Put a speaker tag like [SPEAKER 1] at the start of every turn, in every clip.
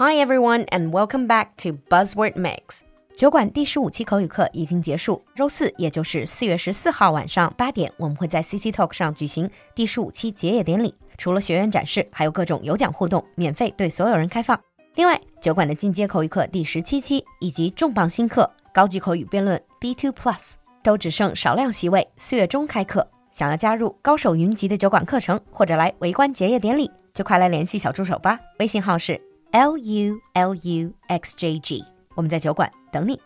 [SPEAKER 1] Hi everyone, and welcome back to Buzzword Mix。酒馆第十五期口语课已经结束，周四也就是四月十四号晚上八点，我们会在 CC Talk 上举行第十五期结业典礼。除了学员展示，还有各种有奖互动，免费对所有人开放。另外，酒馆的进阶口语课第十七期以及重磅新课高级口语辩论 B Two Plus 都只剩少量席位，四月中开课。想要加入高手云集的酒馆课程，或者来围观结业典礼，就快来联系小助手吧。微信号是 l u l u x j g，我们在酒馆等你。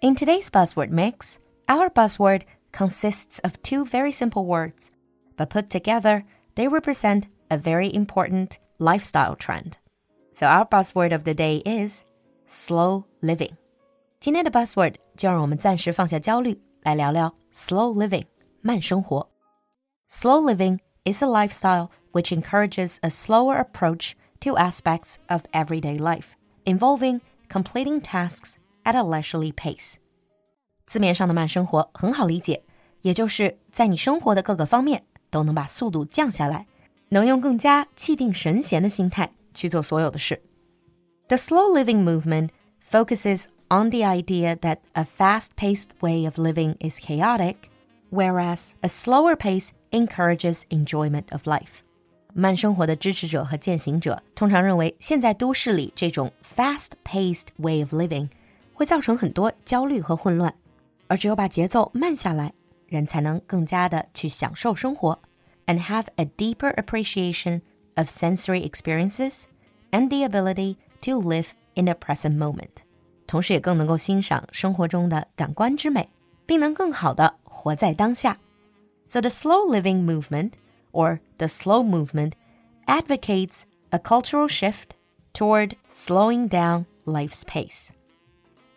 [SPEAKER 1] In today's buzzword mix, our buzzword consists of two very simple words, but put together, they represent a very important lifestyle trend. So our buzzword of the day is slow living. 今天的 buzzword 就让我们暂时放下焦虑。来聊聊 slow living 慢生活。Slow living is a lifestyle which encourages a slower approach to aspects of everyday life, involving completing tasks at a leisurely pace. 字面上的慢生活很好理解，也就是在你生活的各个方面都能把速度降下来，能用更加气定神闲的心态去做所有的事。The slow living movement focuses on the idea that a fast paced way of living is chaotic, whereas a slower pace encourages enjoyment of life. 慢生活的支持者和践行者通常认为，现在都市里这种 fast-paced way of living 会造成很多焦虑和混乱，而只有把节奏慢下来，人才能更加的去享受生活，and have a deeper appreciation of sensory experiences and the ability to live in a present moment. 同时也更能够欣赏生活中的感官之美，并能更好的活在当下。 So the slow living movement, or the slow movement, advocates a cultural shift toward slowing down life's pace.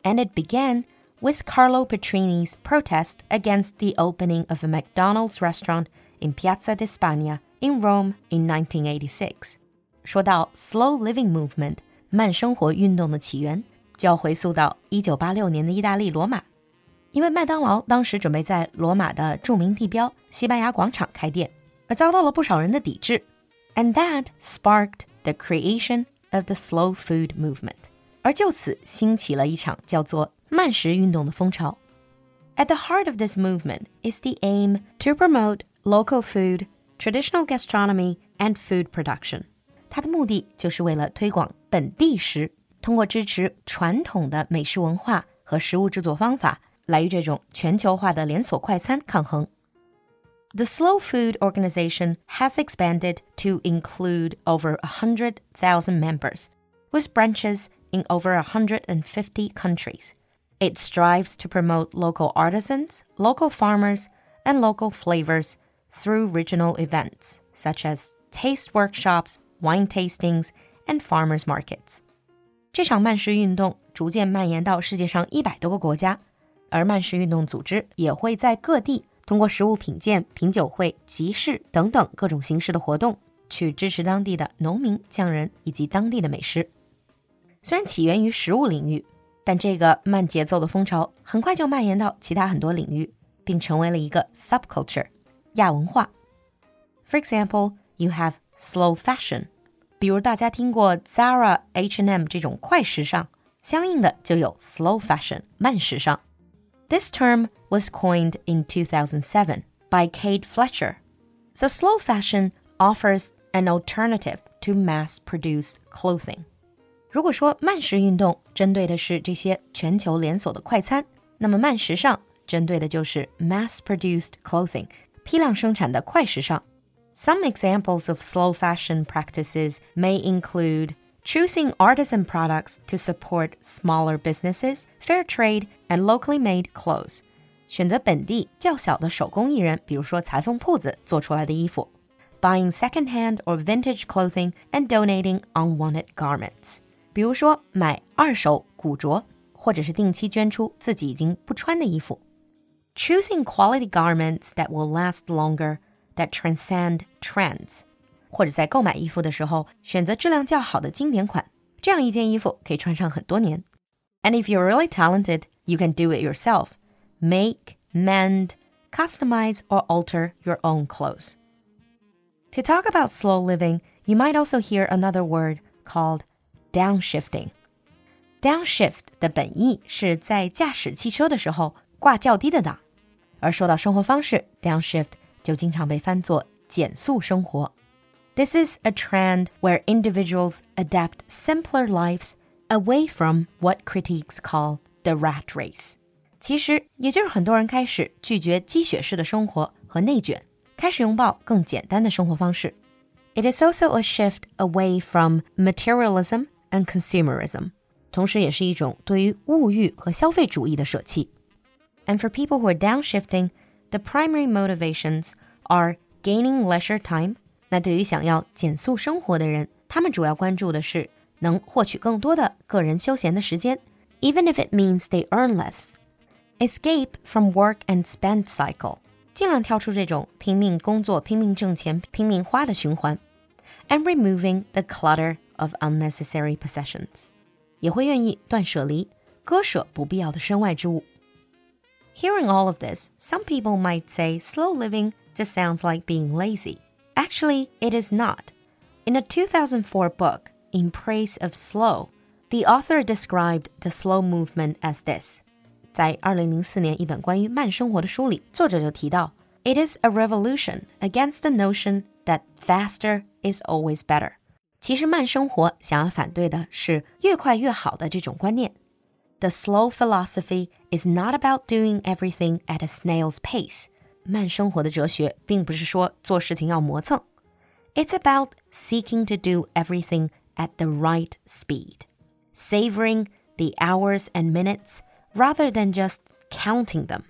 [SPEAKER 1] And it began with Carlo Petrini's protest against the opening of a McDonald's restaurant in Piazza di Spagna in Rome in 1986. 说到 slow living movement，慢生活运动的起源。就要回溯到一九八六年的意大利罗马， 因为麦当劳当时准备在罗马的着名地标西班牙广场开店，而遭到了不少人的抵制，and that sparked the creation of the slow food movement，而就此兴起了一场叫做慢食运动的风潮。At the heart of this movement is the aim to promote local food, traditional gastronomy, and food production。它的目的就是为了推广本地食。通过支持传统的美食文化和食物制作方法， 来与这种全球化的连锁快餐抗衡。The Slow Food Organization has expanded to include over 100,000 members, with branches in over 150 countries. It strives to promote local artisans, local farmers, and local flavors through regional events such as taste workshops, wine tastings, and farmers markets. 这场慢食运动逐渐蔓延到世界上一百多个国家， 而慢食运动组织也会在各地通过食物品鉴、品酒会、集市等等各种形式的活动，去支持当地的农民、匠人以及当地的美食。虽然起源于食物领域，但这个慢节奏的风潮很快就蔓延到其他很多领域，并成为了一个 subculture 亚文化。For example, you have slow fashion. 比如大家听过 Zara、H&M 这种快时尚，相应的就有 slow fashion 慢时尚。This term was coined in 2007 by Kate Fletcher. So slow fashion offers an alternative to mass-produced clothing. 如果说慢食运动针对的是这些全球连锁的快餐，那么慢时尚针对的就是 mass-produced clothing 批量生产的快时尚。some examples of slow fashion practices may include choosing artisan products to support smaller businesses, fair trade, and locally made clothes. 选择本地较小的手工艺人，比如说裁缝铺子做出来的衣服。Buying secondhand or vintage clothing and donating unwanted garments，比如说买二手古着，或者是定期捐出自己已经不穿的衣服。Choosing quality garments that will last longer that transcend trends， 或者在购买衣服的时候选择质量较好的经典款，这样一件衣服可以穿上很多年。And if you're really talented, you can do it yourself. Make, mend, customize, or alter your own clothes. To talk about slow living, You might also hear another word called downshiftting. Downshift 的本意是在驾驶汽车的时候挂较低的档，而说到生活方式，downshift 就经常被翻作减速生活。 This is a trend where individuals adapt simpler lives away from what critics call the rat race. 其实也就是很多人开始拒绝鸡血式的生活和内卷，开始拥抱更简单的生活方式。It is also a shift away from materialism and consumerism，同时也是一种对于物欲和消费主义的舍弃。And for people who are downshifting, the primary motivations are gaining leisure time。 那对于想要减速生活的人，他们主要关注的是能获取更多的个人休闲的时间，even if it means they earn less。Escape from work and spend cycle，尽量跳出这种拼命工作、拼命挣钱、拼命花的循环，and removing the clutter of unnecessary possessions，也会愿意断舍离，割舍不必要的身外之物。Hearing all of this, some people might say slow living just sounds like being lazy. Actually, it is not. In a 2004 book, In Praise of Slow, the author described the slow movement as this. 在2004年一本关于慢生活的书里，作者就提到，It is a revolution against the notion that faster is always better。其实慢生活想要反对的是越快越好的这种观念。The slow philosophy is not about doing everything at a snail's pace。 慢生活的哲学并不是说做事情要磨蹭，It's about seeking to do everything at the right speed, savoring the hours and minutes rather than just counting them,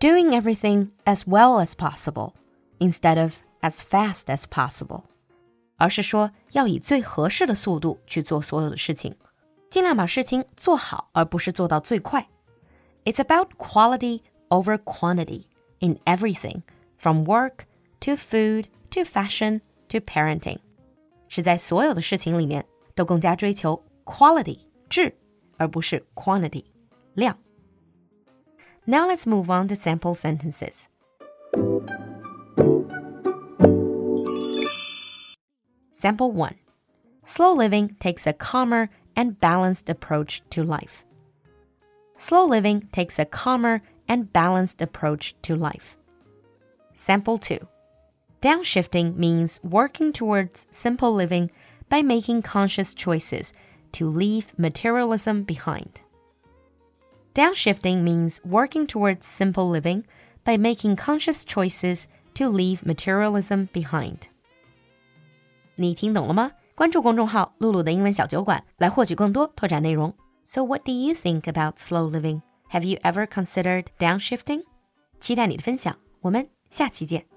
[SPEAKER 1] doing everything as well as possible instead of as fast as possible，而是说要以最合适的速度去做所有的事情，尽量把事情做好，而不是做到最快。It's about quality over quantity in everything, from work to food to fashion to parenting，是在所有的事情里面都更加追求 quality 质，而不是 quantity 量。Now let's move on to sample sentences. Sample 1. Slow living takes a calmer and balanced approach to life. Slow living takes a calmer and balanced approach to life. Sample 2. Downshifting means working towards simple living by making conscious choices to leave materialism behind. Downshifting means working towards simple living by making conscious choices to leave materialism behind. 你听懂了吗？关注公众号“露露的英文小酒馆”来获取更多拓展内容。So, what do you think about slow living? Have you ever considered downshifting? 期待你的分享，我们下期见。